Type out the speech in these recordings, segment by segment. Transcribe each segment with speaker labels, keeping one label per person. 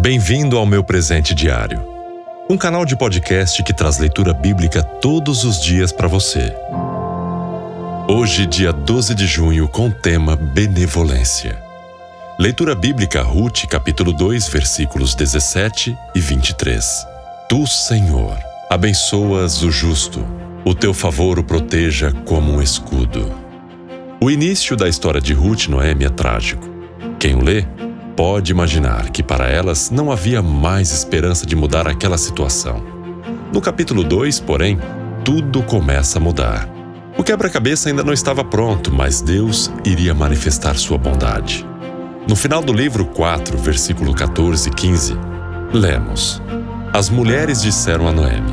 Speaker 1: Bem-vindo ao meu presente diário, um canal de podcast que traz leitura bíblica todos os dias para você. Hoje, dia 12 de junho, com o tema Benevolência. Leitura bíblica Ruth, capítulo 2, versículos 17 e 23. Tu, Senhor, abençoas o justo, o teu favor o proteja como um escudo. O início da história de Ruth e Noemi é trágico. Quem o lê pode imaginar que para elas não havia mais esperança de mudar aquela situação. No capítulo 2, porém, tudo começa a mudar. O quebra-cabeça ainda não estava pronto, mas Deus iria manifestar sua bondade. No final do livro 4, versículo 14 e 15, lemos: As mulheres disseram a Noemi: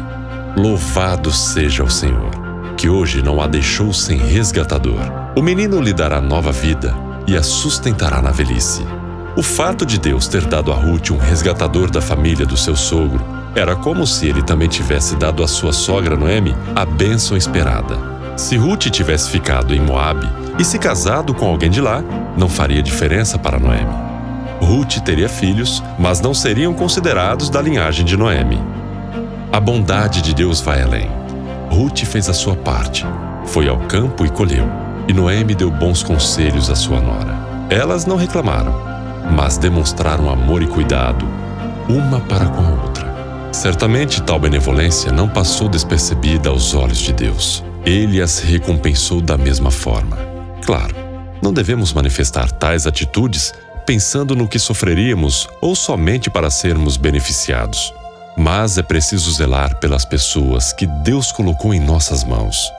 Speaker 1: Louvado seja o Senhor, que hoje não a deixou sem resgatador. O menino lhe dará nova vida e a sustentará na velhice. O fato de Deus ter dado a Ruth um resgatador da família do seu sogro era como se ele também tivesse dado à sua sogra Noemi a bênção esperada. Se Ruth tivesse ficado em Moabe e se casado com alguém de lá, não faria diferença para Noemi. Ruth teria filhos, mas não seriam considerados da linhagem de Noemi. A bondade de Deus vai além. Ruth fez a sua parte, foi ao campo e colheu, e Noemi deu bons conselhos à sua nora. Elas não reclamaram, mas demonstraram amor e cuidado, uma para com a outra. Certamente tal benevolência não passou despercebida aos olhos de Deus. Ele as recompensou da mesma forma. Claro, não devemos manifestar tais atitudes pensando no que sofreríamos ou somente para sermos beneficiados. Mas é preciso zelar pelas pessoas que Deus colocou em nossas mãos.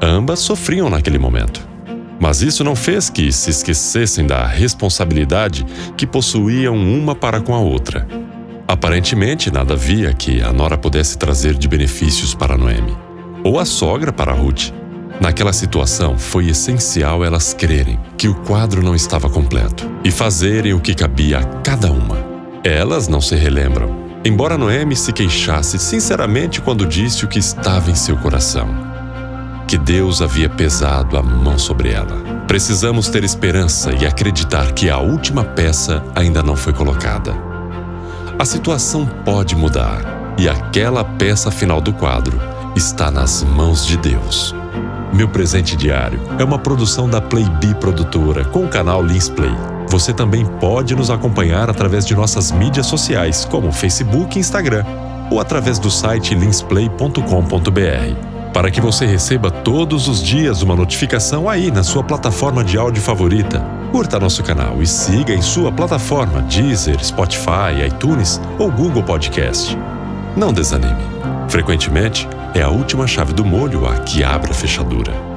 Speaker 1: Ambas sofriam naquele momento. Mas isso não fez que se esquecessem da responsabilidade que possuíam uma para com a outra. Aparentemente, nada havia que a nora pudesse trazer de benefícios para Noemi ou a sogra para Ruth. Naquela situação, foi essencial elas crerem que o quadro não estava completo e fazerem o que cabia a cada uma. Elas não se relembram, embora Noemi se queixasse sinceramente quando disse o que estava em seu coração. Que Deus havia pesado a mão sobre ela. Precisamos ter esperança e acreditar que a última peça ainda não foi colocada. A situação pode mudar e aquela peça final do quadro está nas mãos de Deus. Meu presente diário é uma produção da Playbee Produtora com o canal Lins Play. Você também pode nos acompanhar através de nossas mídias sociais, como Facebook e Instagram, ou através do site linsplay.com.br. Para que você receba todos os dias uma notificação aí na sua plataforma de áudio favorita, curta nosso canal e siga em sua plataforma Deezer, Spotify, iTunes ou Google Podcast. Não desanime. Frequentemente, é a última chave do molho a que abre a fechadura.